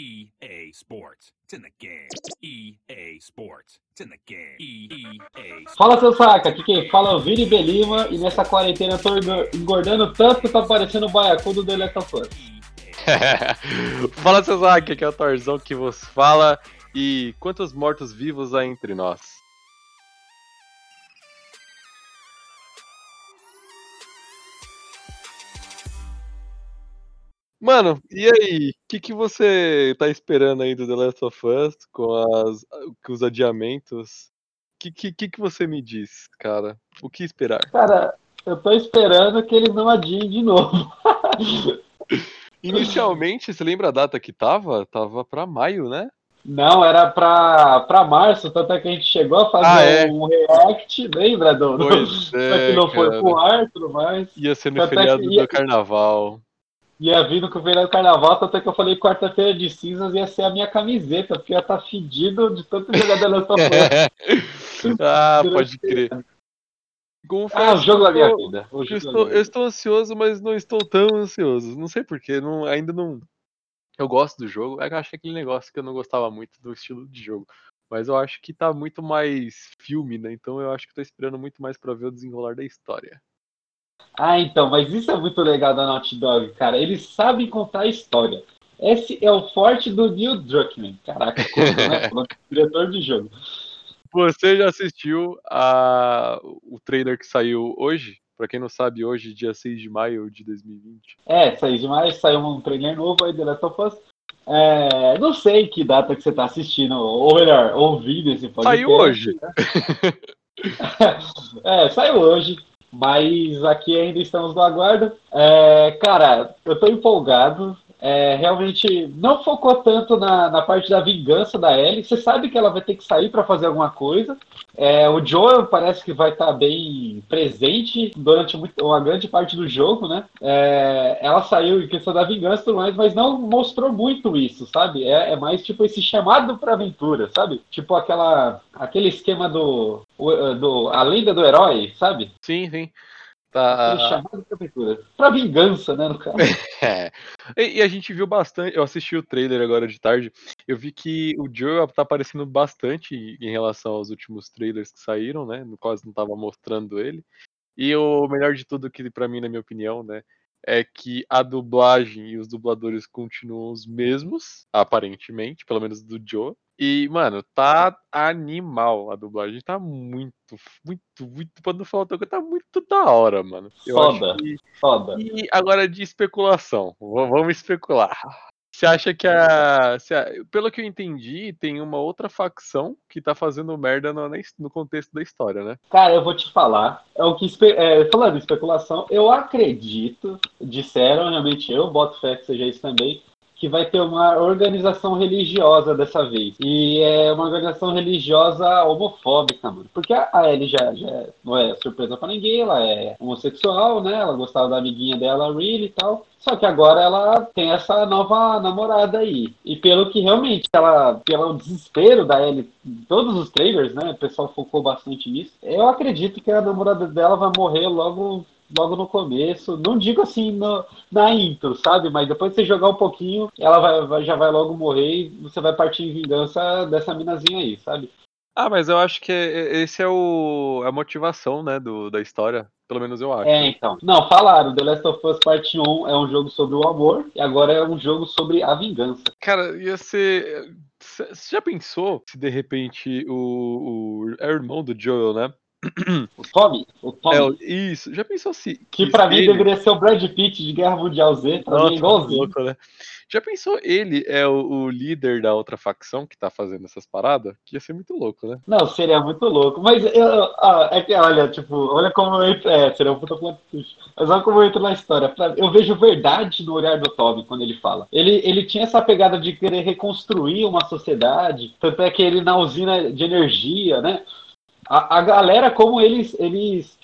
EA Sports. It's in the game. EA Sports. It's in the game. EA Sports. Fala seu saca, aqui quem fala é o Vini Belima e nessa quarentena eu tô engordando tanto que tá parecendo o baiacu do Us. fala seu saca, aqui é o Torzão que vos fala e quantos mortos vivos há entre nós? Mano, e aí? O que, que você tá esperando aí do The Last of Us com, as, com os adiamentos? O que, que, que você me diz, cara? O que esperar? Cara, eu tô esperando que eles não adiem de novo. Inicialmente, você lembra a data que tava? Tava pra maio, né? Não, era pra, pra março, tanto é que a gente chegou a fazer ah, é? um react, lembra, do, pois é, Só que não foi pro ar tudo mais. Ia ser no tanto é feriado é ia... do carnaval ia vindo com o feriado do carnaval, até que eu falei quarta-feira de cinzas ia ser a minha camiseta, porque ia estar tá fedido de tanto Last of Us. ah, pode crer. Confesso ah, o jogo da minha vida. Eu estou, eu estou, ansioso, mas não estou tão ansioso. Não sei porquê, não, ainda não. Eu gosto do jogo. É que eu achei aquele negócio que eu não gostava muito do estilo de jogo. Mas eu acho que tá muito mais filme, né? Então eu acho que tô esperando muito mais para ver o desenrolar da história. Ah, então, mas isso é muito legal da Naughty Dog, cara. Eles sabem contar a história. Esse é o forte do Neil Druckmann. Caraca, como, né? diretor de jogo. Você já assistiu a... o trailer que saiu hoje? Pra quem não sabe, hoje, dia 6 de maio de 2020. É, 6 de maio saiu um trailer novo aí do Last of Us. É, não sei que data que você tá assistindo, ou melhor, ouvindo esse podcast. Saiu hoje. Né? é, saiu hoje. Mas aqui ainda estamos no aguardo. É, cara, eu tô empolgado. É, realmente não focou tanto na, na parte da vingança da Ellie. Você sabe que ela vai ter que sair para fazer alguma coisa. É, o Joel parece que vai estar tá bem presente durante muito, uma grande parte do jogo, né? É, ela saiu em questão da vingança e tudo mais, mas não mostrou muito isso, sabe? É, é mais tipo esse chamado para aventura, sabe? Tipo aquela, aquele esquema do, do a lenda do herói, sabe? Sim, sim. Tá... Chamado de. Pra vingança, né, no caso. é. E, a gente viu bastante. Eu assisti o trailer agora de tarde. Eu vi que o Joe tá aparecendo bastante em relação aos últimos trailers que saíram, né? No qual não tava mostrando ele. E o melhor de tudo, que para mim, na minha opinião, né? É que a dublagem e os dubladores continuam os mesmos, aparentemente, pelo menos do Joe. E, mano, tá animal a dublagem. Tá muito, muito, muito. Pra não falar outra coisa, tá muito da hora, mano. Eu foda, que... foda. E agora de especulação. Vamos especular. Você acha que a, a, Pelo que eu entendi, tem uma outra facção que tá fazendo merda no, no contexto da história, né? Cara, eu vou te falar. É o que é, falando em especulação, eu acredito, disseram, realmente eu boto fé que seja isso também, que vai ter uma organização religiosa dessa vez. E é uma organização religiosa homofóbica, mano. Porque a Ellie já, já não é surpresa para ninguém, ela é homossexual, né? Ela gostava da amiguinha dela, Reed e tal. Só que agora ela tem essa nova namorada aí. E pelo que realmente ela, pelo desespero da Ellie todos os trailers, né? O pessoal focou bastante nisso. Eu acredito que a namorada dela vai morrer logo logo no começo. Não digo assim no, na intro, sabe? Mas depois que você jogar um pouquinho, ela vai, vai, já vai logo morrer e você vai partir em vingança dessa minazinha aí, sabe? Ah, mas eu acho que esse é o, a motivação, né, do, da história. Pelo menos eu acho. É, então. Não, falaram. The Last of Us Part 1 é um jogo sobre o amor e agora é um jogo sobre a vingança. Cara, ia ser. Você já pensou se de repente o, o. É o irmão do Joel, né? O Tommy? O Tommy. É, isso, já pensou assim? Que pra mim ele... deveria ser o Brad Pitt de Guerra Mundial Z, pra Nossa, mim é igualzinho. Louco, né? Já pensou ele é o, o, líder da outra facção que tá fazendo essas paradas? Que ia ser muito louco, né? Não, seria muito louco. Mas eu, ah, é que, olha, tipo, olha como eu entro. É, seria um puta Mas olha como eu entro na história. Eu vejo verdade no olhar do Tommy quando ele fala. Ele, ele tinha essa pegada de querer reconstruir uma sociedade. Tanto é que ele na usina de energia, né? A, a galera, como eles, eles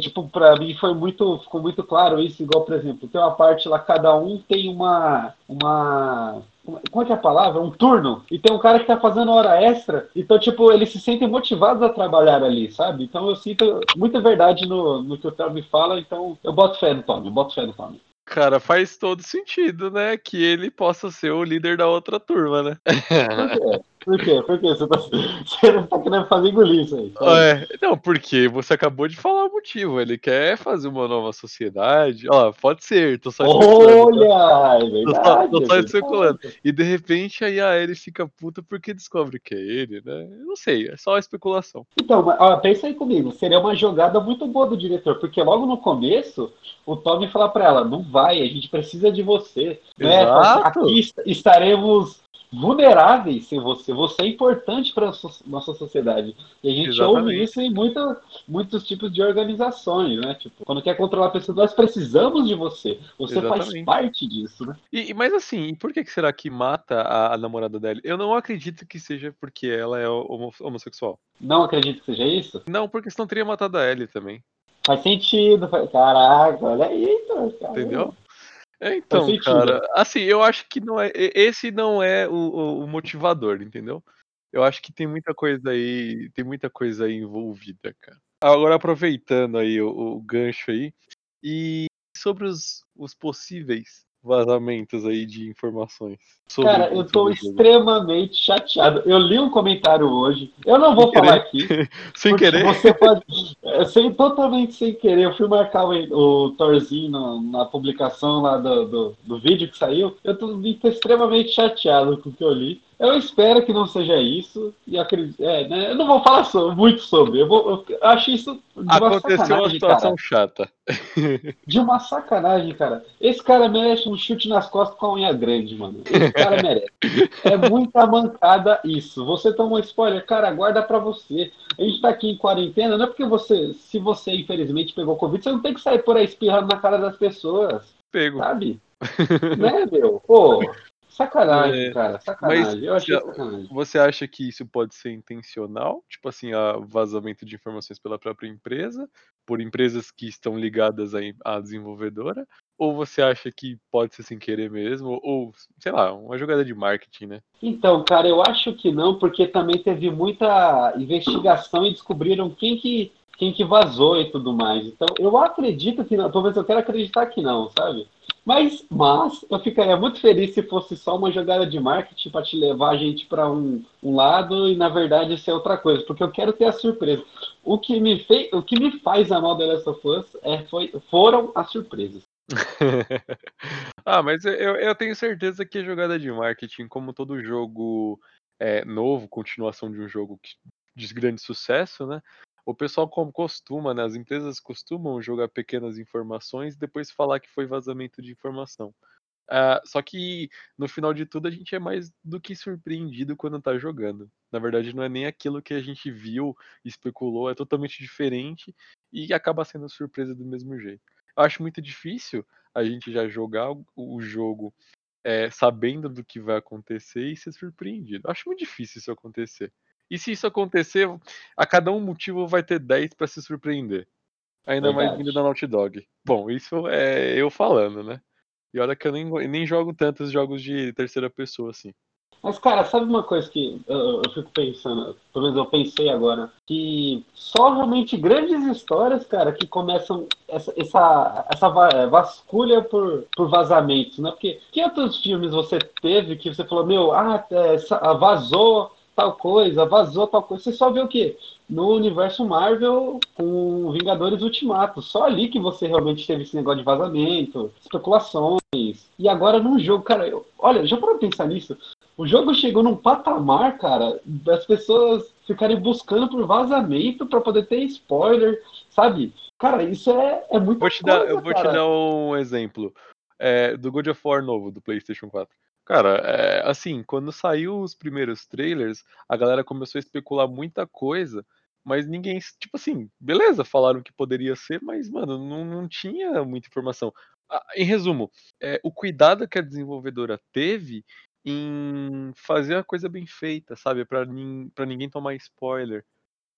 tipo, para mim foi muito, ficou muito claro isso, igual, por exemplo, tem uma parte lá, cada um tem uma, uma, como é que é a palavra? Um turno. E tem um cara que tá fazendo hora extra. Então, tipo, eles se sentem motivados a trabalhar ali, sabe? Então eu sinto muita verdade no, no que o Tommy fala, então eu boto fé no Tommy, eu boto fé no Tommy. cara, faz todo sentido, né? Que ele possa ser o líder da outra turma, né? Por quê? Por quê? Você, tá, você não tá querendo fazer engolir isso aí. É, não, porque você acabou de falar o motivo. Ele quer fazer uma nova sociedade. Ó, pode ser, tô só especulando. Olha, é Tô só, verdade. tô é só especulando. E de repente aí a Ellie fica puta porque descobre que é ele, né? Eu não sei, é só especulação. Então, mas, ó, pensa aí comigo. Seria uma jogada muito boa do diretor, porque logo no começo o Tommy fala pra ela: não vai, a gente precisa de você. Né? Aqui est- estaremos vulneráveis sem você. Você é importante para nossa sociedade. E a gente Exatamente. ouve isso em muita, muitos tipos de organizações, né? Tipo, quando quer controlar a pessoa, nós precisamos de você. Você faz Exatamente. parte disso, né? E, mas assim, e por que, será que mata a, a namorada dela? Eu não acredito que seja porque ela é homo- homossexual. Não acredito que seja isso? Não, porque senão teria matado a Ellie também. Faz sentido. faz- Caraca, olha aí, cara. Entendeu? É, então, sentido. cara, assim, eu acho que não é. Esse não é o, o- o motivador, entendeu? Eu acho que tem muita coisa aí, tem muita coisa aí envolvida, cara. Agora aproveitando aí o, o gancho aí, e sobre os, os possíveis vazamentos aí de informações. Cara, eu tô extremamente chateado. Eu li um comentário hoje. Eu não vou Sem falar aqui. Sem querer. Você pode. é, Sem, totalmente sem querer. Eu fui marcar o, o Thorzinho na, na publicação lá do, do, do vídeo que saiu. Eu tô, tô extremamente chateado com o que eu li. Eu espero que não seja isso. E acredito. É, né, eu não vou falar so- muito sobre. Eu, vou, eu acho isso de uma Aconteceu uma sacanagem, situação cara. chata. De uma sacanagem, cara. Esse cara merece um chute nas costas com a unha grande, mano. Esse cara merece. É muita mancada isso. Você tomou spoiler, cara, guarda pra você. A gente tá aqui em quarentena, não é porque você, se você infelizmente pegou Covid, você não tem que sair por aí espirrando na cara das pessoas, Pego. sabe? né, meu? Pô, sacanagem, É, cara, sacanagem. mas Eu achei já- sacanagem. Você acha que isso pode ser intencional? Tipo assim, a vazamento de informações pela própria empresa, por empresas que estão ligadas à, desenvolvedora? Ou você acha que pode ser sem querer mesmo? Ou, sei lá, uma jogada de marketing, né? Então, cara, eu acho que não, porque também teve muita investigação e descobriram quem que, quem que vazou e tudo mais. Então, eu acredito que não, talvez eu quero acreditar que não, sabe? Mas, mas eu ficaria muito feliz se fosse só uma jogada de marketing para te levar a gente para um, um lado e na verdade ser outra coisa, porque eu quero ter a surpresa. O que me fez, o que me faz amar o The Last of Us é, foi, foram as surpresas. ah, mas eu, eu eu tenho certeza que a jogada de marketing, como todo jogo é, novo, continuação de um jogo que- de grande sucesso, né? O pessoal como costuma, né? As empresas costumam jogar pequenas informações e depois falar que foi vazamento de informação. Ah, só que no final de tudo a gente é mais do que surpreendido quando tá jogando. Na verdade, não é nem aquilo que a gente viu, especulou, é totalmente diferente e acaba sendo surpresa do mesmo jeito. Eu acho muito difícil a gente já jogar o- jogo é, sabendo do que vai acontecer e ser surpreendido. Acho muito difícil isso acontecer. E se isso acontecer, a cada um motivo vai ter 10 para se surpreender. Ainda mais Verdade. vindo da Naughty Dog. Bom, isso é eu falando, né? E olha que eu nem, nem jogo tantos jogos de terceira pessoa assim. Mas, cara, sabe uma coisa que eu, eu fico pensando, pelo menos eu pensei agora, que só realmente grandes histórias, cara, que começam essa, essa, essa é, vasculha por, por vazamentos, né? Porque que outros filmes você teve que você falou, meu, ah, é, vazou tal coisa, vazou tal coisa. Você só vê o quê? No universo Marvel com Vingadores Ultimato. Só ali que você realmente teve esse negócio de vazamento, especulações. E agora num jogo, cara, eu, olha, já para pensar nisso? O jogo chegou num patamar, cara, das pessoas ficarem buscando por vazamento para poder ter spoiler, sabe? Cara, isso é, é muito Vou te dar, eu vou te dar um exemplo é, do God of War novo do PlayStation 4. Cara, é, assim, quando saiu os primeiros trailers, a galera começou a especular muita coisa, mas ninguém, tipo assim, beleza, falaram que poderia ser, mas, mano, não, não tinha muita informação. Ah, em resumo, é, o cuidado que a desenvolvedora teve em fazer a coisa bem feita, sabe? Pra, nin, pra ninguém tomar spoiler.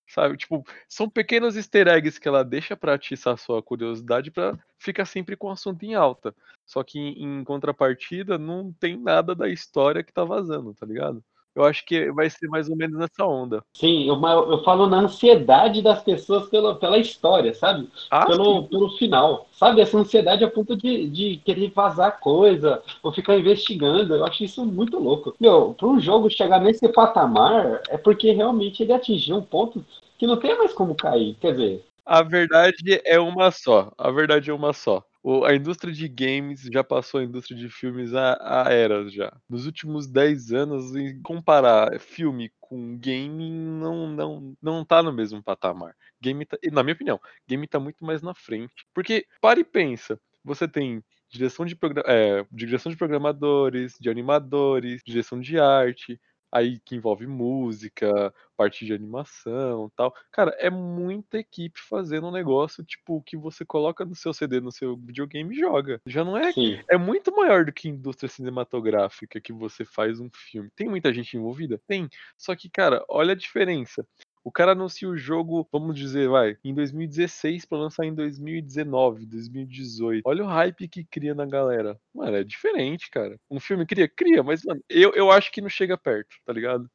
Sabe, tipo, são pequenos easter eggs que ela deixa pra atiçar sua curiosidade pra ficar sempre com o assunto em alta. Só que em, em contrapartida não tem nada da história que tá vazando, tá ligado? Eu acho que vai ser mais ou menos nessa onda. Sim, eu, eu falo na ansiedade das pessoas pela, pela história, sabe? Ah, pelo, pelo final. Sabe? Essa ansiedade a ponto de, de querer vazar coisa ou ficar investigando. Eu acho isso muito louco. Meu, para um jogo chegar nesse patamar, é porque realmente ele atingiu um ponto que não tem mais como cair. Quer dizer. A verdade é uma só. A verdade é uma só. O, a indústria de games já passou a indústria de filmes há, há eras já. Nos últimos 10 anos, comparar filme com game não, não, não tá no mesmo patamar. Game tá, na minha opinião, game tá muito mais na frente. Porque, para e pensa, você tem direção de, é, direção de programadores, de animadores, direção de arte, aí que envolve música, parte de animação tal. Cara, é muita equipe fazendo um negócio, tipo, que você coloca no seu CD, no seu videogame e joga. Já não é. Sim. É muito maior do que indústria cinematográfica que você faz um filme. Tem muita gente envolvida? Tem. Só que, cara, olha a diferença. O cara anuncia o jogo, vamos dizer, vai, em 2016 para lançar em 2019, 2018. Olha o hype que cria na galera. Mano, é diferente, cara. Um filme cria, cria, mas, mano, eu, eu acho que não chega perto, tá ligado?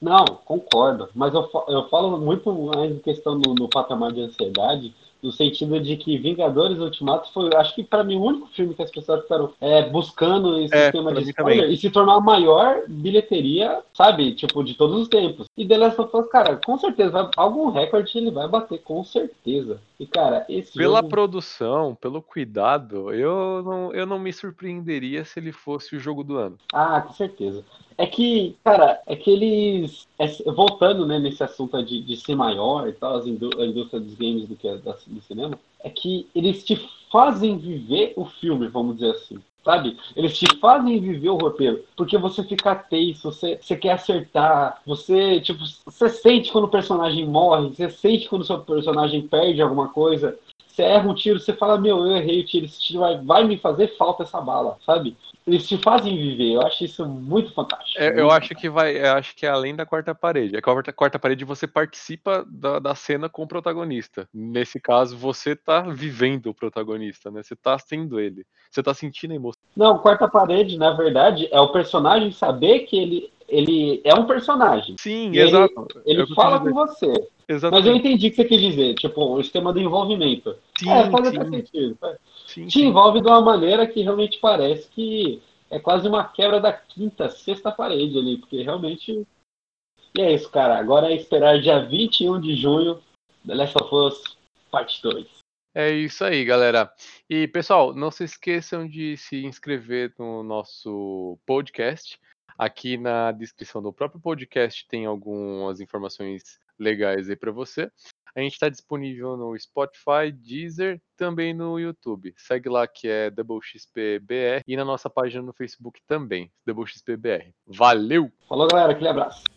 Não, concordo. Mas eu, eu falo muito mais em questão no patamar de ansiedade no sentido de que Vingadores Ultimato foi, acho que para mim, o único filme que as pessoas ficaram é, buscando esse é, sistema de spoiler e se tornar a maior bilheteria, sabe, tipo, de todos os tempos. E The Last of Us, cara, com certeza, vai, algum recorde ele vai bater, com certeza. E, cara, esse Pela jogo... produção, pelo cuidado, eu não, eu não me surpreenderia se ele fosse o jogo do ano. Ah, com certeza. É que, cara, é que eles. É, voltando né, nesse assunto de, de ser maior e tal, a indústria dos games do que a, do cinema, é que eles te fazem viver o filme, vamos dizer assim. Sabe? Eles te fazem viver o roteiro. Porque você fica tenso, você, você quer acertar, você, tipo, você sente quando o personagem morre, você sente quando o seu personagem perde alguma coisa você erra um tiro, você fala, meu, eu errei o tiro, esse tiro vai, vai me fazer falta essa bala, sabe? Eles te fazem viver, eu acho isso muito fantástico. É, muito eu acho que vai, eu acho que é além da quarta parede. É a quarta, quarta parede você participa da, da cena com o protagonista. Nesse caso, você tá vivendo o protagonista, né? Você tá sendo ele. Você tá sentindo a emoção. Não, quarta parede, na verdade, é o personagem saber que ele, ele é um personagem. Sim, exato. Ele, ele fala com você. Exatamente. Mas eu entendi o que você quis dizer, tipo, o esquema do envolvimento. Sim, é, faz sim. até sentido. Sim, Te sim. envolve de uma maneira que realmente parece que é quase uma quebra da quinta, sexta parede ali, porque realmente. E é isso, cara. Agora é esperar dia 21 de junho, The Last of Us Parte 2. É isso aí, galera. E, pessoal, não se esqueçam de se inscrever no nosso podcast. Aqui na descrição do próprio podcast tem algumas informações legais aí para você. A gente está disponível no Spotify, Deezer, também no YouTube. Segue lá que é DoubleXPBR e na nossa página no Facebook também, DoubleXPBR. Valeu! Falou, galera. Aquele abraço.